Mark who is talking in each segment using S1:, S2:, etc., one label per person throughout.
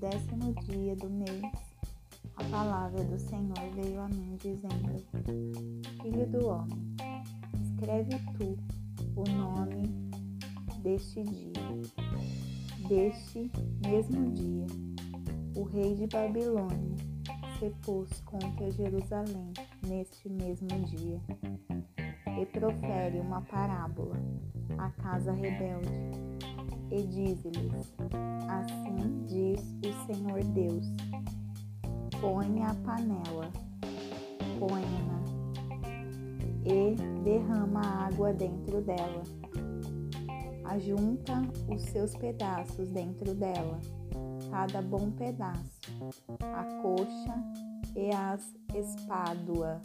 S1: décimo dia do mês, a palavra do Senhor veio a mim, dizendo: Filho do homem, escreve tu o nome deste dia, deste mesmo dia. O rei de Babilônia se pôs contra Jerusalém neste mesmo dia e profere uma parábola à casa rebelde e diz-lhes: Assim Senhor Deus: Põe a panela, põe-na e derrama água dentro dela. Ajunta os seus pedaços dentro dela, cada bom pedaço, a coxa e as espádua.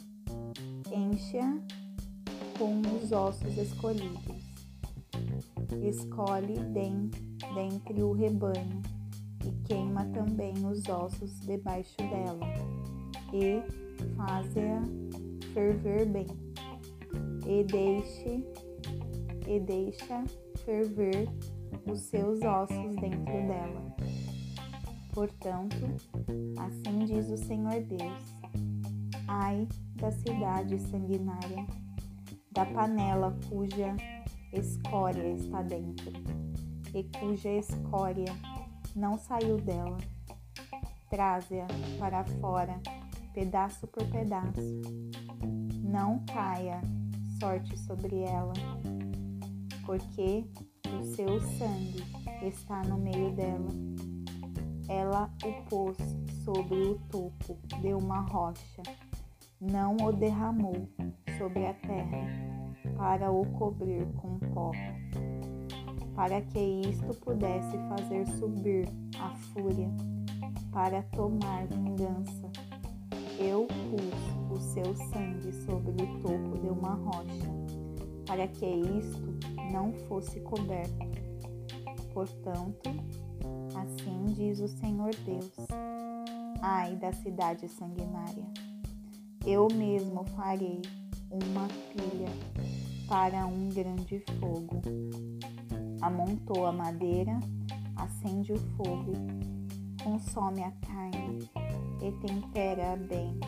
S1: Enche-a com os ossos escolhidos. Escolhe dentre o rebanho e queima também os ossos debaixo dela, e faz-a ferver bem, e deixe e deixa ferver os seus ossos dentro dela. Portanto, assim diz o Senhor Deus: Ai da cidade sanguinária da panela cuja escória está dentro e cuja escória não saiu dela. Traze-a para fora, pedaço por pedaço. Não caia sorte sobre ela, porque o seu sangue está no meio dela. Ela o pôs sobre o topo de uma rocha, não o derramou sobre a terra para o cobrir com pó, para que isto pudesse fazer subir a fúria, para tomar vingança. Eu pus o seu sangue sobre o topo de uma rocha, para que isto não fosse coberto. Portanto, assim diz o Senhor Deus: Ai da cidade sanguinária! Eu mesmo farei uma pilha para um grande fogo. Amontou a madeira, acende o fogo, consome a carne e tempera bem,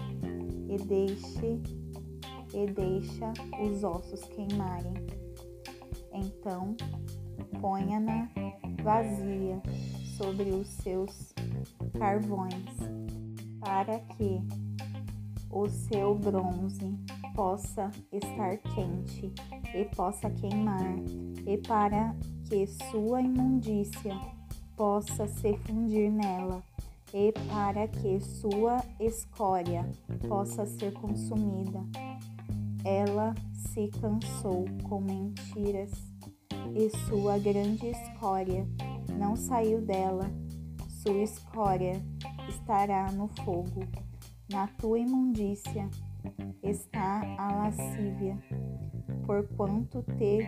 S1: e deixe e deixa os ossos queimarem. Então ponha-na vazia sobre os seus carvões, para que o seu bronze possa estar quente e possa queimar, e para que sua imundícia possa se fundir nela, e para que sua escória possa ser consumida. Ela se cansou com mentiras, e sua grande escória não saiu dela. Sua escória estará no fogo, na tua imundícia está a lascívia, porquanto te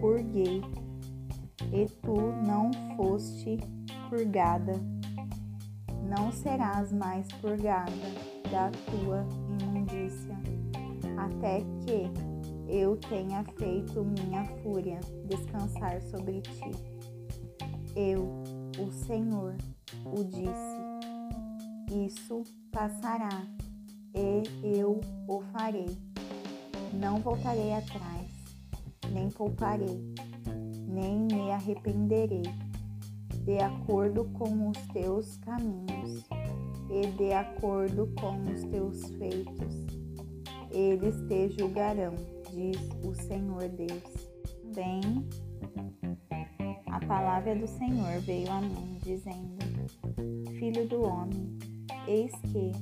S1: purguei, e tu não foste purgada. Não serás mais purgada da tua imundícia, até que eu tenha feito minha fúria descansar sobre ti. Eu, o Senhor, o disse. Isso passará e eu o farei. Não voltarei atrás, nem pouparei, nem me arrependerei, de acordo com os teus caminhos e de acordo com os teus feitos. Eles te julgarão, diz o Senhor Deus. Bem, a palavra do Senhor veio a mim, dizendo: Filho do homem, eis que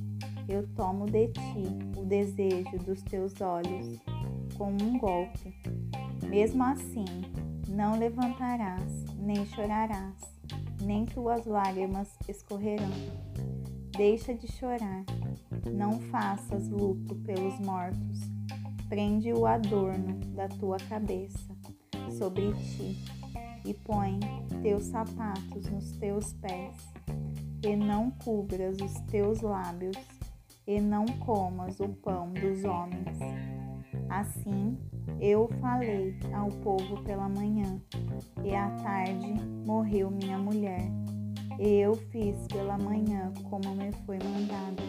S1: eu tomo de ti o desejo dos teus olhos com um golpe. Mesmo assim, não levantarás, nem chorarás, nem tuas lágrimas escorrerão. Deixa de chorar, não faças luto pelos mortos. Prende o adorno da tua cabeça sobre ti e põe teus sapatos nos teus pés, e não cubras os teus lábios e não comas o pão dos homens. Assim eu falei ao povo pela manhã, e à tarde morreu minha mulher. Eu fiz pela manhã como me foi mandado.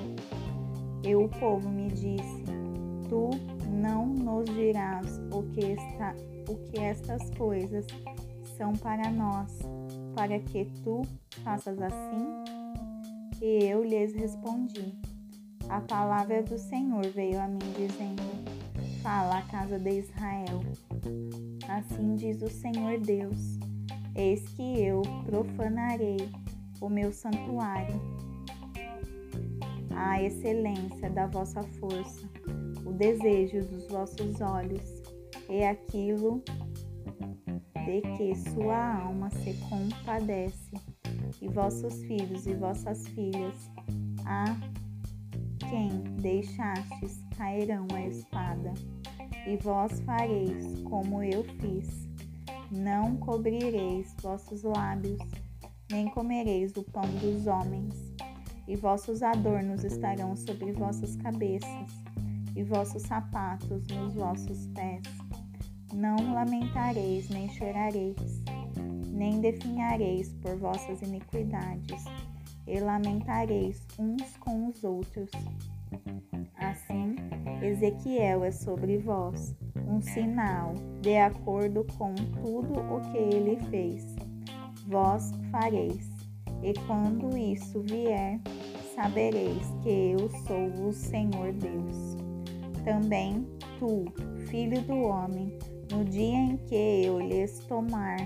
S1: E o povo me disse: Tu não nos dirás o que, está, o que estas coisas são para nós, para que tu faças assim? E eu lhes respondi: A palavra do Senhor veio a mim dizendo: Fala à casa de Israel. Assim diz o Senhor Deus: Eis que eu profanarei o meu santuário, a excelência da vossa força, o desejo dos vossos olhos, é aquilo de que sua alma se compadece, e vossos filhos e vossas filhas, a quem deixastes cairão a espada, e vós fareis como eu fiz. Não cobrireis vossos lábios nem comereis o pão dos homens, e vossos adornos estarão sobre vossas cabeças, e vossos sapatos nos vossos pés. Não lamentareis, nem chorareis, nem definhareis por vossas iniquidades, e lamentareis uns com os outros. Ezequiel é sobre vós um sinal, de acordo com tudo o que ele fez vós fareis. E quando isso vier, sabereis que eu sou o Senhor Deus. Também tu, filho do homem, no dia em que eu lhes tomar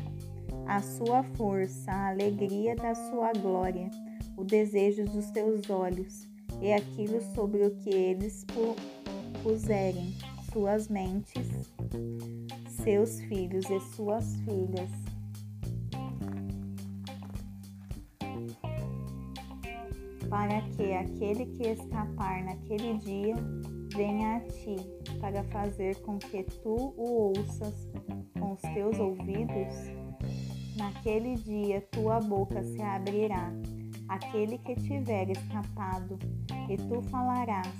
S1: a sua força, a alegria da sua glória, o desejo dos teus olhos, e aquilo sobre o que eles puserem suas mentes, seus filhos e suas filhas para que aquele que escapar naquele dia venha a ti, para fazer com que tu o ouças com os teus ouvidos? Naquele dia tua boca se abrirá, aquele que tiver escapado, e tu falarás,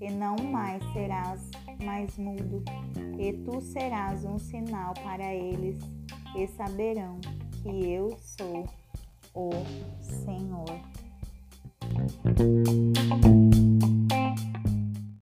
S1: e não mais serás mais mudo, e tu serás um sinal para eles, e saberão que eu sou o Senhor.